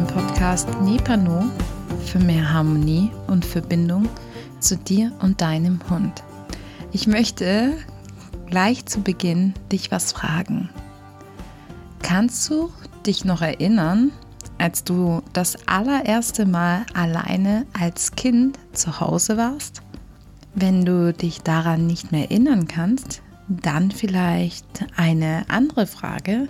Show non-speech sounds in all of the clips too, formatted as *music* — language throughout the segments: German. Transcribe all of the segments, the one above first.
dem Podcast Nepano für mehr Harmonie und Verbindung zu dir und deinem Hund. Ich möchte gleich zu Beginn dich was fragen. Kannst du dich noch erinnern, als du das allererste Mal alleine als Kind zu Hause warst? Wenn du dich daran nicht mehr erinnern kannst, dann vielleicht eine andere Frage.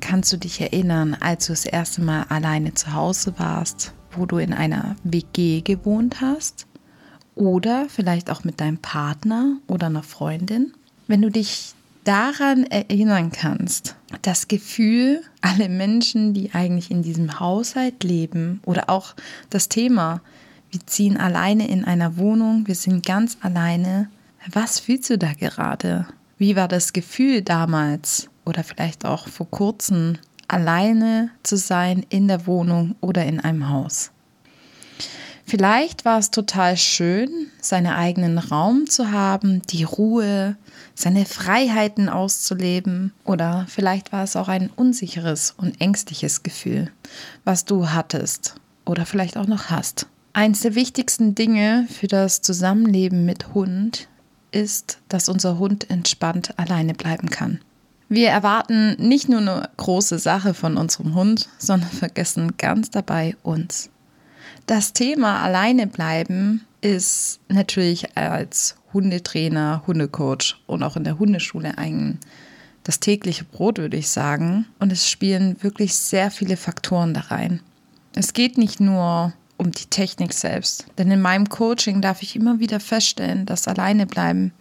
Kannst du dich erinnern, als du das erste Mal alleine zu Hause warst, wo du in einer WG gewohnt hast? Oder vielleicht auch mit deinem Partner oder einer Freundin? Wenn du dich daran erinnern kannst, das Gefühl, alle Menschen, die eigentlich in diesem Haushalt leben oder auch das Thema, wir ziehen alleine in einer Wohnung, wir sind ganz alleine. Was fühlst du da gerade? Wie war das Gefühl damals oder vielleicht auch vor kurzem, alleine zu sein in der Wohnung oder in einem Haus? Vielleicht war es total schön, seinen eigenen Raum zu haben, die Ruhe, seine Freiheiten auszuleben. Oder vielleicht war es auch ein unsicheres und ängstliches Gefühl, was du hattest oder vielleicht auch noch hast. Eins der wichtigsten Dinge für das Zusammenleben mit Hund ist, dass unser Hund entspannt alleine bleiben kann. Wir erwarten nicht nur eine große Sache von unserem Hund, sondern vergessen ganz dabei uns. Das Thema alleine bleiben ist natürlich als Hundetrainer, Hundecoach und auch in der Hundeschule ein das tägliche Brot, würde ich sagen. Und es spielen wirklich sehr viele Faktoren da rein. Es geht nicht nur um die Technik selbst, denn in meinem Coaching darf ich immer wieder feststellen, dass alleine bleiben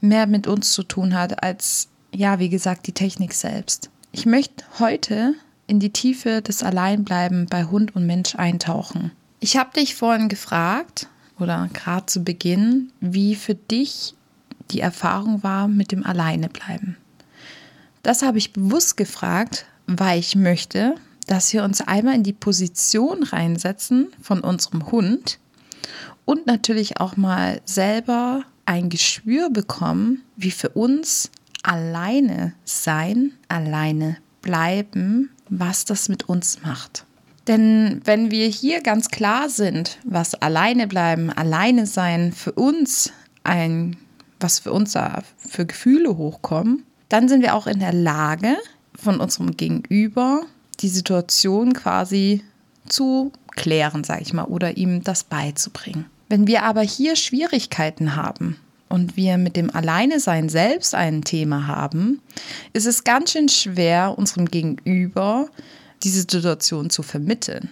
mehr mit uns zu tun hat als, ja, wie gesagt, die Technik selbst. Ich möchte heute in die Tiefe des Alleinbleiben bei Hund und Mensch eintauchen. Ich habe dich vorhin gefragt, oder gerade zu Beginn, wie für dich die Erfahrung war mit dem Alleinebleiben. Das habe ich bewusst gefragt, weil ich möchte, dass wir uns einmal in die Position reinsetzen von unserem Hund und natürlich auch mal selber ein Gespür bekommen, wie für uns alleine sein, alleine bleiben, was das mit uns macht. Denn wenn wir hier ganz klar sind, was alleine bleiben, alleine sein für uns ein, was für uns für Gefühle hochkommen, dann sind wir auch in der Lage, von unserem Gegenüber die Situation quasi zu klären, sage ich mal, oder ihm das beizubringen. Wenn wir aber hier Schwierigkeiten haben und wir mit dem Alleinesein selbst ein Thema haben, ist es ganz schön schwer, unserem Gegenüber diese Situation zu vermitteln.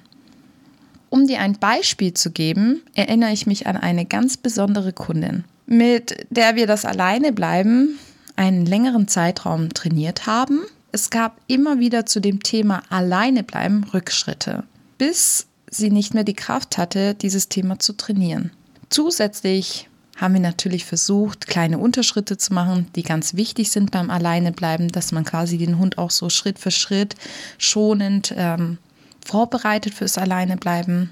Um dir ein Beispiel zu geben, erinnere ich mich an eine ganz besondere Kundin, mit der wir das Alleinebleiben einen längeren Zeitraum trainiert haben. Es gab immer wieder zu dem Thema Alleinebleiben Rückschritte, bis sie nicht mehr die Kraft hatte, dieses Thema zu trainieren. Zusätzlich haben wir natürlich versucht, kleine Unterschritte zu machen, die ganz wichtig sind beim Alleinebleiben, dass man quasi den Hund auch so Schritt für Schritt schonend ähm, vorbereitet fürs Alleinebleiben.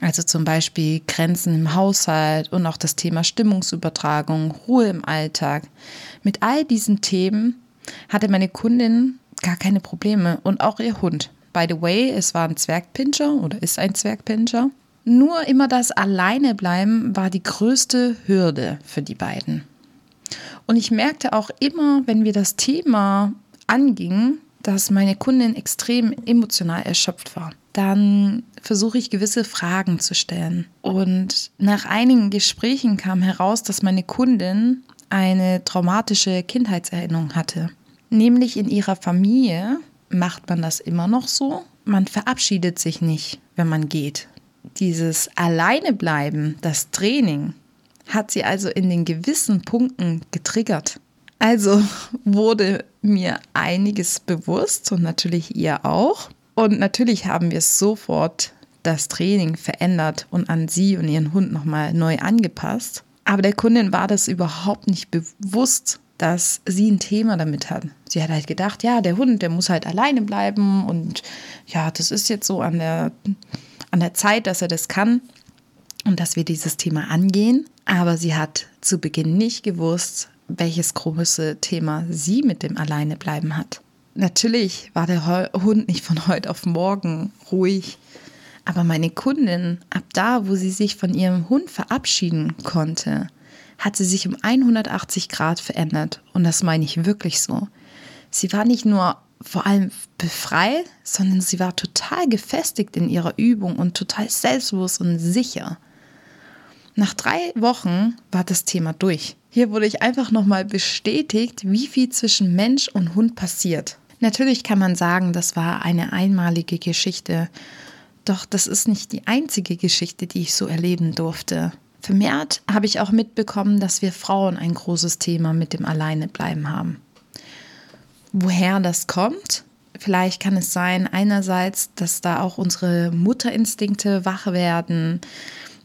Also zum Beispiel Grenzen im Haushalt und auch das Thema Stimmungsübertragung, Ruhe im Alltag. Mit all diesen Themen hatte meine Kundin gar keine Probleme und auch ihr Hund. By the way, es war ein Zwergpinscher oder ist ein Zwergpinscher. Nur immer das Alleinebleiben war die größte Hürde für die beiden. Und ich merkte auch immer, wenn wir das Thema angingen, dass meine Kundin extrem emotional erschöpft war. Dann versuche ich gewisse Fragen zu stellen. Und nach einigen Gesprächen kam heraus, dass meine Kundin eine traumatische Kindheitserinnerung hatte. Nämlich in ihrer Familie macht man das immer noch so. Man verabschiedet sich nicht, wenn man geht dieses Alleinebleiben, das Training, hat sie also in den gewissen Punkten getriggert. Also *laughs* wurde mir einiges bewusst und natürlich ihr auch. Und natürlich haben wir sofort das Training verändert und an sie und ihren Hund nochmal neu angepasst. Aber der Kundin war das überhaupt nicht bewusst, dass sie ein Thema damit hat. Sie hat halt gedacht, ja, der Hund, der muss halt alleine bleiben und ja, das ist jetzt so an der an der Zeit, dass er das kann und dass wir dieses Thema angehen. Aber sie hat zu Beginn nicht gewusst, welches große Thema sie mit dem Alleinebleiben hat. natürlich war der Hund nicht von heute auf morgen ruhig. Aber meine Kundin, ab da, wo sie sich von ihrem Hund verabschieden konnte, hat sie sich um 180 Grad verändert. Und das meine ich wirklich so. Sie war nicht nur vor allem befreit, sondern sie war total gefestigt in ihrer Übung und total selbstbewusst und sicher. Nach drei Wochen war das Thema durch. Hier wurde ich einfach nochmal bestätigt, wie viel zwischen Mensch und Hund passiert. Natürlich kann man sagen, das war eine einmalige Geschichte, doch das ist nicht die einzige Geschichte, die ich so erleben durfte. Vermehrt habe ich auch mitbekommen, dass wir Frauen ein großes Thema mit dem Alleinebleiben haben. Woher das kommt? Vielleicht kann es sein, einerseits, dass da auch unsere Mutterinstinkte wach werden,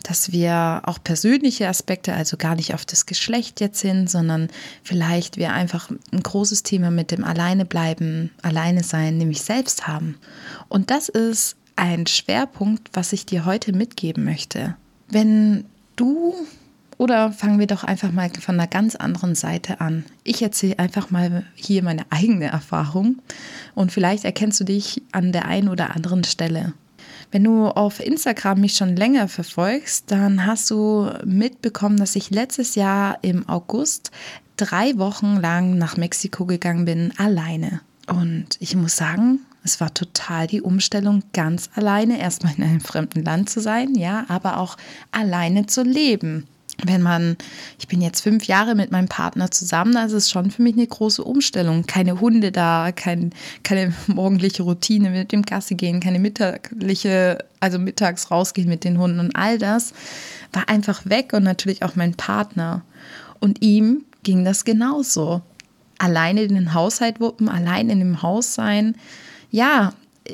dass wir auch persönliche Aspekte, also gar nicht auf das Geschlecht jetzt hin, sondern vielleicht wir einfach ein großes Thema mit dem Alleine bleiben, alleine sein, nämlich selbst haben. Und das ist ein Schwerpunkt, was ich dir heute mitgeben möchte. Wenn du oder fangen wir doch einfach mal von einer ganz anderen Seite an. Ich erzähle einfach mal hier meine eigene Erfahrung und vielleicht erkennst du dich an der einen oder anderen Stelle. Wenn du auf Instagram mich schon länger verfolgst, dann hast du mitbekommen, dass ich letztes Jahr im August drei Wochen lang nach Mexiko gegangen bin, alleine. Und ich muss sagen, es war total die Umstellung, ganz alleine erstmal in einem fremden Land zu sein, ja, aber auch alleine zu leben. Wenn man, ich bin jetzt fünf Jahre mit meinem Partner zusammen, das ist schon für mich eine große Umstellung. Keine Hunde da, kein, keine morgendliche Routine mit dem Gasse gehen, keine mittagliche, also mittags rausgehen mit den Hunden und all das war einfach weg und natürlich auch mein Partner. Und ihm ging das genauso. Alleine den Haushalt wuppen, allein in dem Haus sein, ja,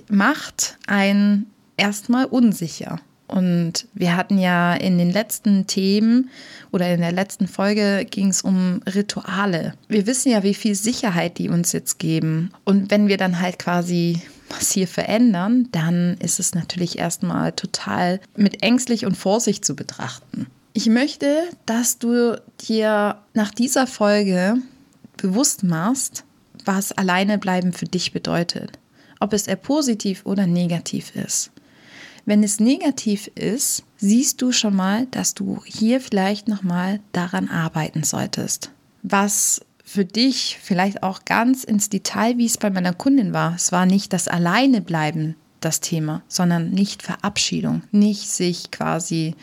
macht einen erstmal unsicher. Und wir hatten ja in den letzten Themen oder in der letzten Folge ging es um Rituale. Wir wissen ja, wie viel Sicherheit die uns jetzt geben. Und wenn wir dann halt quasi was hier verändern, dann ist es natürlich erstmal total mit ängstlich und Vorsicht zu betrachten. Ich möchte, dass du dir nach dieser Folge bewusst machst, was alleine bleiben für dich bedeutet ob es eher positiv oder negativ ist. Wenn es negativ ist, siehst du schon mal, dass du hier vielleicht nochmal daran arbeiten solltest. Was für dich vielleicht auch ganz ins Detail, wie es bei meiner Kundin war. Es war nicht das Alleinebleiben das Thema, sondern nicht Verabschiedung, nicht sich quasi,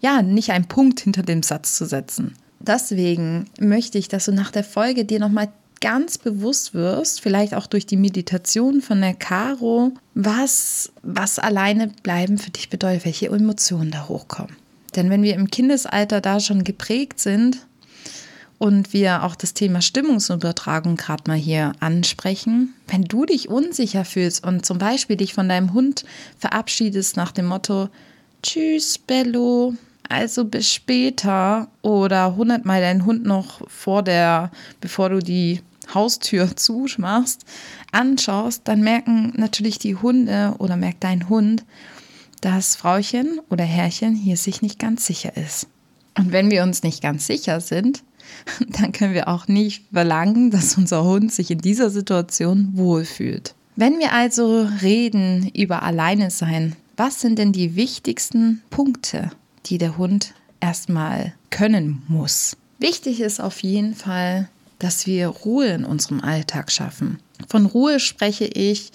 ja, nicht einen Punkt hinter dem Satz zu setzen. Deswegen möchte ich, dass du nach der Folge dir nochmal ganz bewusst wirst, vielleicht auch durch die Meditation von der Caro, was, was alleine bleiben für dich bedeutet, welche Emotionen da hochkommen. Denn wenn wir im Kindesalter da schon geprägt sind und wir auch das Thema Stimmungsübertragung gerade mal hier ansprechen, wenn du dich unsicher fühlst und zum Beispiel dich von deinem Hund verabschiedest nach dem Motto, Tschüss, Bello, also bis später oder hundertmal deinen Hund noch vor der, bevor du die Haustür *laughs* zuschmachst, anschaust, dann merken natürlich die Hunde oder merkt dein Hund, dass Frauchen oder Herrchen hier sich nicht ganz sicher ist. Und wenn wir uns nicht ganz sicher sind, *laughs* dann können wir auch nicht verlangen, dass unser Hund sich in dieser Situation wohlfühlt. Wenn wir also reden über Alleine sein, was sind denn die wichtigsten Punkte, die der Hund erstmal können muss? Wichtig ist auf jeden Fall, dass wir Ruhe in unserem Alltag schaffen. Von Ruhe spreche ich,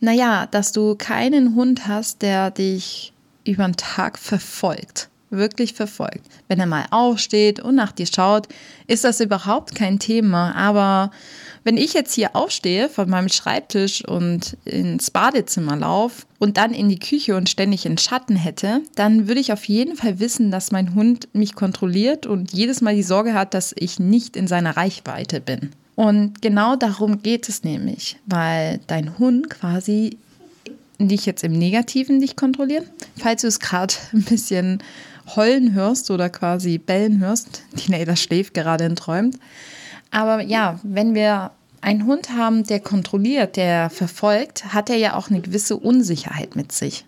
naja, dass du keinen Hund hast, der dich über den Tag verfolgt wirklich verfolgt. Wenn er mal aufsteht und nach dir schaut, ist das überhaupt kein Thema. Aber wenn ich jetzt hier aufstehe von meinem Schreibtisch und ins Badezimmer laufe und dann in die Küche und ständig in Schatten hätte, dann würde ich auf jeden Fall wissen, dass mein Hund mich kontrolliert und jedes Mal die Sorge hat, dass ich nicht in seiner Reichweite bin. Und genau darum geht es nämlich, weil dein Hund quasi dich jetzt im Negativen nicht kontrolliert. Falls du es gerade *laughs* ein bisschen heulen hörst oder quasi bellen hörst. *laughs* Die Nader schläft gerade und träumt. Aber ja, wenn wir einen Hund haben, der kontrolliert, der verfolgt, hat er ja auch eine gewisse Unsicherheit mit sich.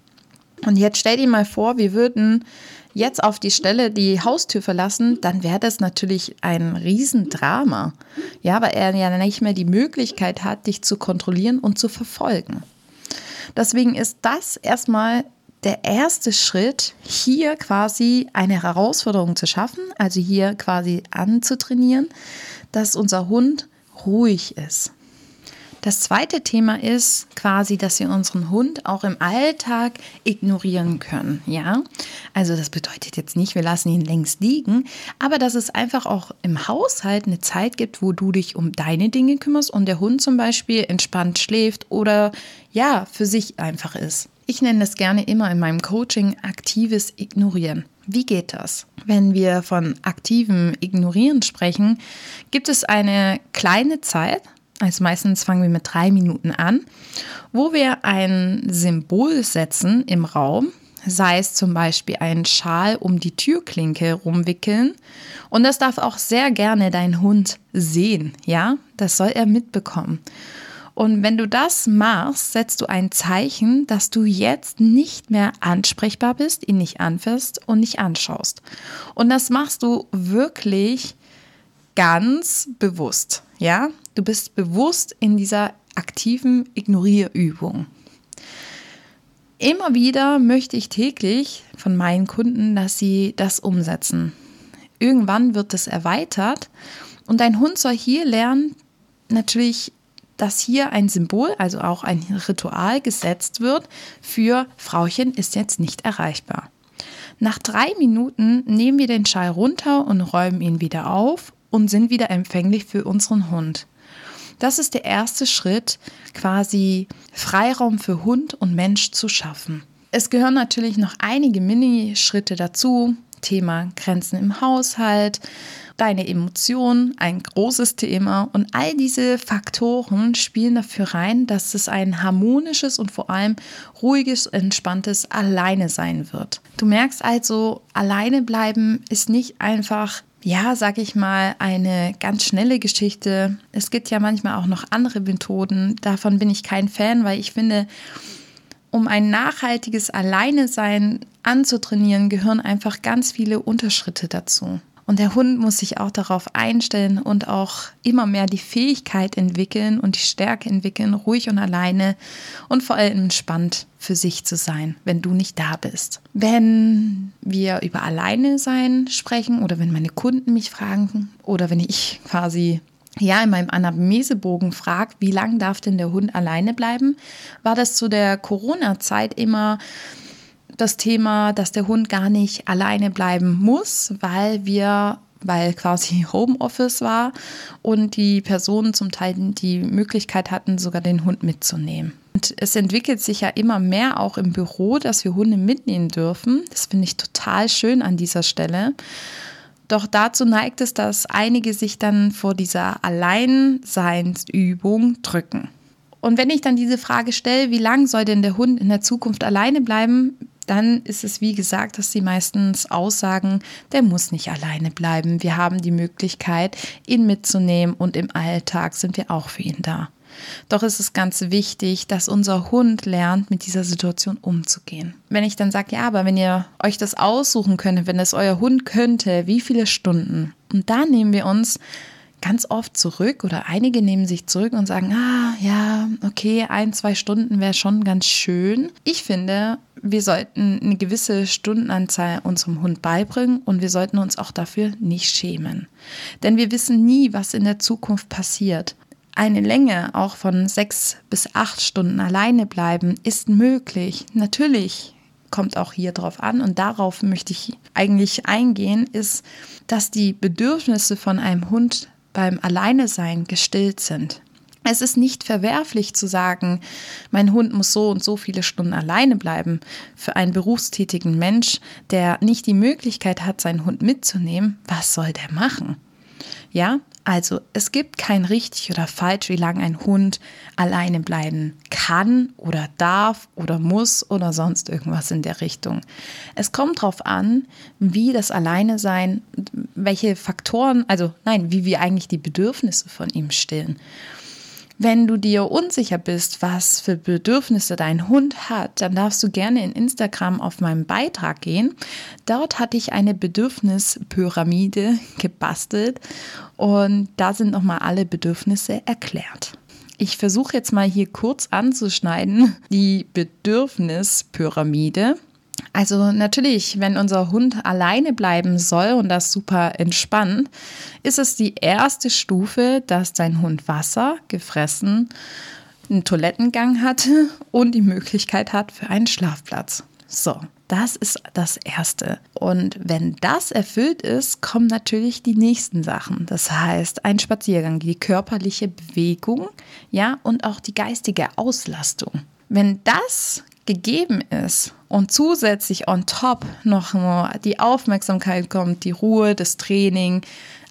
Und jetzt stell dir mal vor, wir würden jetzt auf die Stelle die Haustür verlassen, dann wäre das natürlich ein Riesendrama. Ja, weil er ja nicht mehr die Möglichkeit hat, dich zu kontrollieren und zu verfolgen. Deswegen ist das erstmal der erste Schritt, hier quasi eine Herausforderung zu schaffen, also hier quasi anzutrainieren, dass unser Hund ruhig ist. Das zweite Thema ist quasi, dass wir unseren Hund auch im Alltag ignorieren können. Ja, also das bedeutet jetzt nicht, wir lassen ihn längst liegen, aber dass es einfach auch im Haushalt eine Zeit gibt, wo du dich um deine Dinge kümmerst und der Hund zum Beispiel entspannt schläft oder ja, für sich einfach ist. Ich nenne das gerne immer in meinem Coaching aktives Ignorieren. Wie geht das? Wenn wir von aktivem Ignorieren sprechen, gibt es eine kleine Zeit, also meistens fangen wir mit drei Minuten an, wo wir ein Symbol setzen im Raum, sei es zum Beispiel einen Schal um die Türklinke rumwickeln. Und das darf auch sehr gerne dein Hund sehen, ja? Das soll er mitbekommen. Und wenn du das machst, setzt du ein Zeichen, dass du jetzt nicht mehr ansprechbar bist, ihn nicht anfasst und nicht anschaust. Und das machst du wirklich ganz bewusst, ja? Du bist bewusst in dieser aktiven Ignorierübung. Immer wieder möchte ich täglich von meinen Kunden, dass sie das umsetzen. Irgendwann wird es erweitert und dein Hund soll hier lernen, natürlich, dass hier ein Symbol, also auch ein Ritual gesetzt wird für Frauchen ist jetzt nicht erreichbar. Nach drei Minuten nehmen wir den Schall runter und räumen ihn wieder auf und sind wieder empfänglich für unseren Hund. Das ist der erste Schritt, quasi Freiraum für Hund und Mensch zu schaffen. Es gehören natürlich noch einige Mini-Schritte dazu. Thema Grenzen im Haushalt, deine Emotionen, ein großes Thema. Und all diese Faktoren spielen dafür rein, dass es ein harmonisches und vor allem ruhiges, entspanntes Alleine sein wird. Du merkst also, alleine bleiben ist nicht einfach ja, sag ich mal, eine ganz schnelle Geschichte. Es gibt ja manchmal auch noch andere Methoden. Davon bin ich kein Fan, weil ich finde, um ein nachhaltiges Alleinesein anzutrainieren, gehören einfach ganz viele Unterschritte dazu. Und der Hund muss sich auch darauf einstellen und auch immer mehr die Fähigkeit entwickeln und die Stärke entwickeln, ruhig und alleine und vor allem entspannt für sich zu sein, wenn du nicht da bist. Wenn wir über alleine sein sprechen oder wenn meine Kunden mich fragen oder wenn ich quasi ja, in meinem Anamnesebogen fragt, wie lange darf denn der Hund alleine bleiben, war das zu der Corona-Zeit immer das Thema, dass der Hund gar nicht alleine bleiben muss, weil wir weil quasi *laughs* Homeoffice war und die Personen zum Teil die Möglichkeit hatten, sogar den Hund mitzunehmen. Und es entwickelt sich ja immer mehr auch im Büro, dass wir Hunde mitnehmen dürfen. Das finde ich total schön an dieser Stelle. Doch dazu neigt es, dass einige sich dann vor dieser Alleinseinsübung drücken. Und wenn ich dann diese Frage stelle, wie lang soll denn der Hund in der Zukunft alleine bleiben, dann ist es wie gesagt, dass sie meistens aussagen, der muss nicht alleine bleiben. Wir haben die Möglichkeit, ihn mitzunehmen und im Alltag sind wir auch für ihn da. Doch ist es ganz wichtig, dass unser Hund lernt, mit dieser Situation umzugehen. Wenn ich dann sage, ja, aber wenn ihr euch das aussuchen könntet, wenn es euer Hund könnte, wie viele Stunden? Und da nehmen wir uns ganz oft zurück oder einige nehmen sich zurück und sagen, ah ja, okay, ein, zwei Stunden wäre schon ganz schön. Ich finde, wir sollten eine gewisse Stundenanzahl unserem Hund beibringen und wir sollten uns auch dafür nicht schämen. Denn wir wissen nie, was in der Zukunft passiert. Eine Länge auch von sechs bis acht Stunden alleine bleiben ist möglich. Natürlich kommt auch hier drauf an und darauf möchte ich eigentlich eingehen, ist, dass die Bedürfnisse von einem Hund beim Alleinesein gestillt sind. Es ist nicht verwerflich zu sagen, mein Hund muss so und so viele Stunden alleine bleiben. Für einen berufstätigen Mensch, der nicht die Möglichkeit hat, seinen Hund mitzunehmen, was soll der machen? Ja, also es gibt kein richtig oder falsch, wie lange ein Hund alleine bleiben kann oder darf oder muss oder sonst irgendwas in der Richtung. Es kommt darauf an, wie das Alleine sein, welche Faktoren, also nein, wie wir eigentlich die Bedürfnisse von ihm stillen. Wenn du dir unsicher bist, was für Bedürfnisse dein Hund hat, dann darfst du gerne in Instagram auf meinen Beitrag gehen. Dort hatte ich eine Bedürfnispyramide *laughs* gebastelt und da sind nochmal alle Bedürfnisse erklärt. Ich versuche jetzt mal hier kurz anzuschneiden die Bedürfnispyramide. Also natürlich, wenn unser Hund alleine bleiben soll und das super entspannt, ist es die erste Stufe, dass dein Hund Wasser gefressen, einen Toilettengang hatte *laughs* und die Möglichkeit hat für einen Schlafplatz. So, das ist das Erste. Und wenn das erfüllt ist, kommen natürlich die nächsten Sachen. Das heißt, ein Spaziergang, die körperliche Bewegung, ja, und auch die geistige Auslastung. Wenn das gegeben ist und zusätzlich on top noch die Aufmerksamkeit kommt, die Ruhe, das Training,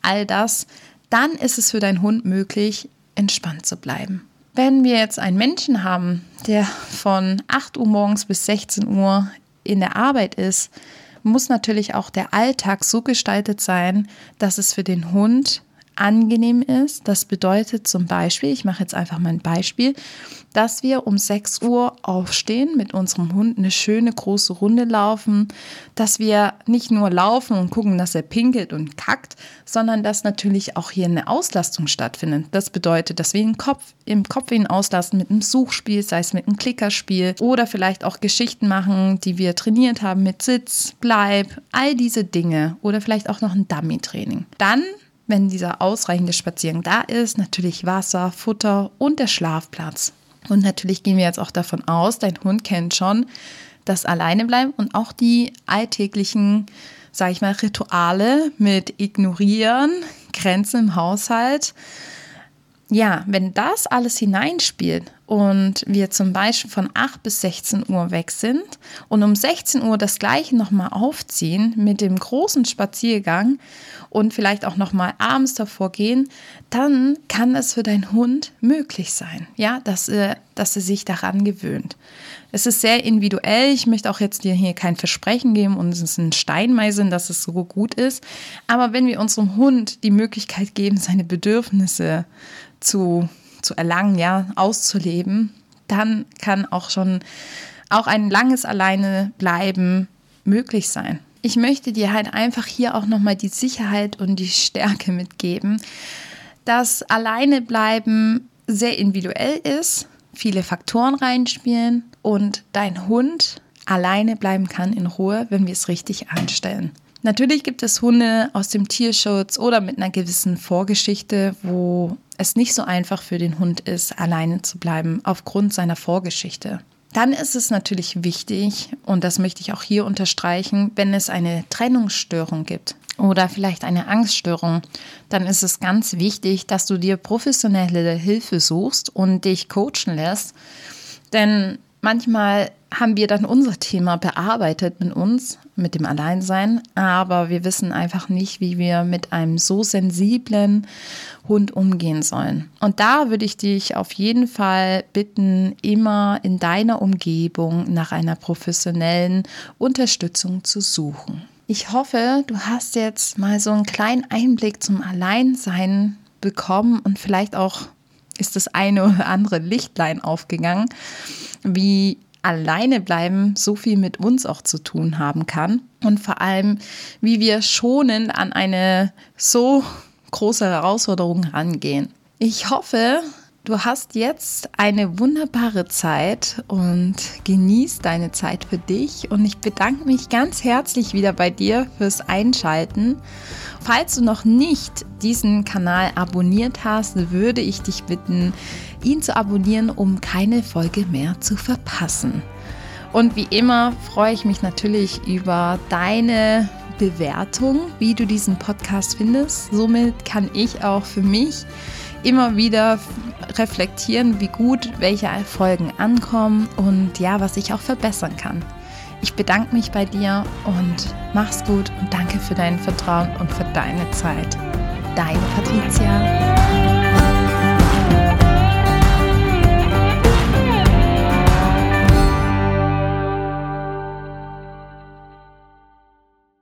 all das, dann ist es für deinen Hund möglich, entspannt zu bleiben. Wenn wir jetzt einen Menschen haben, der von 8 Uhr morgens bis 16 Uhr in der Arbeit ist, muss natürlich auch der Alltag so gestaltet sein, dass es für den Hund angenehm ist. Das bedeutet zum Beispiel, ich mache jetzt einfach mal ein Beispiel, dass wir um 6 Uhr aufstehen, mit unserem Hund eine schöne große Runde laufen, dass wir nicht nur laufen und gucken, dass er pinkelt und kackt, sondern dass natürlich auch hier eine Auslastung stattfindet. Das bedeutet, dass wir den Kopf, im Kopf ihn auslassen mit einem Suchspiel, sei es mit einem Klickerspiel oder vielleicht auch Geschichten machen, die wir trainiert haben mit Sitz, Bleib, all diese Dinge oder vielleicht auch noch ein Dummy-Training. Dann wenn dieser ausreichende Spaziergang da ist, natürlich Wasser, Futter und der Schlafplatz. Und natürlich gehen wir jetzt auch davon aus, dein Hund kennt schon das Alleinebleiben und auch die alltäglichen, sage ich mal, Rituale mit Ignorieren, Grenzen im Haushalt. Ja, wenn das alles hineinspielt und wir zum Beispiel von 8 bis 16 Uhr weg sind und um 16 Uhr das gleiche nochmal aufziehen mit dem großen Spaziergang und vielleicht auch nochmal abends davor gehen, dann kann es für deinen Hund möglich sein, ja, dass er, dass er sich daran gewöhnt. Es ist sehr individuell. Ich möchte auch jetzt dir hier kein Versprechen geben und es ist ein Steinmeißeln, dass es so gut ist. Aber wenn wir unserem Hund die Möglichkeit geben, seine Bedürfnisse zu zu erlangen, ja, auszuleben, dann kann auch schon auch ein langes Alleine bleiben möglich sein. Ich möchte dir halt einfach hier auch nochmal die Sicherheit und die Stärke mitgeben, dass alleine bleiben sehr individuell ist, viele Faktoren reinspielen und dein Hund alleine bleiben kann in Ruhe, wenn wir es richtig anstellen. Natürlich gibt es Hunde aus dem Tierschutz oder mit einer gewissen Vorgeschichte, wo es nicht so einfach für den Hund ist, alleine zu bleiben aufgrund seiner Vorgeschichte. Dann ist es natürlich wichtig, und das möchte ich auch hier unterstreichen, wenn es eine Trennungsstörung gibt oder vielleicht eine Angststörung, dann ist es ganz wichtig, dass du dir professionelle Hilfe suchst und dich coachen lässt. Denn manchmal haben wir dann unser Thema bearbeitet mit uns, mit dem Alleinsein, aber wir wissen einfach nicht, wie wir mit einem so sensiblen Hund umgehen sollen. Und da würde ich dich auf jeden Fall bitten, immer in deiner Umgebung nach einer professionellen Unterstützung zu suchen. Ich hoffe, du hast jetzt mal so einen kleinen Einblick zum Alleinsein bekommen und vielleicht auch ist das eine oder andere Lichtlein aufgegangen, wie alleine bleiben so viel mit uns auch zu tun haben kann und vor allem, wie wir schonend an eine so große Herausforderung rangehen. Ich hoffe, du hast jetzt eine wunderbare Zeit und genießt deine Zeit für dich und ich bedanke mich ganz herzlich wieder bei dir fürs Einschalten. Falls du noch nicht diesen Kanal abonniert hast, würde ich dich bitten, ihn zu abonnieren, um keine Folge mehr zu verpassen. Und wie immer freue ich mich natürlich über deine Bewertung, wie du diesen Podcast findest. Somit kann ich auch für mich immer wieder reflektieren, wie gut welche Folgen ankommen und ja, was ich auch verbessern kann. Ich bedanke mich bei dir und mach's gut und danke für dein Vertrauen und für deine Zeit. Deine Patricia.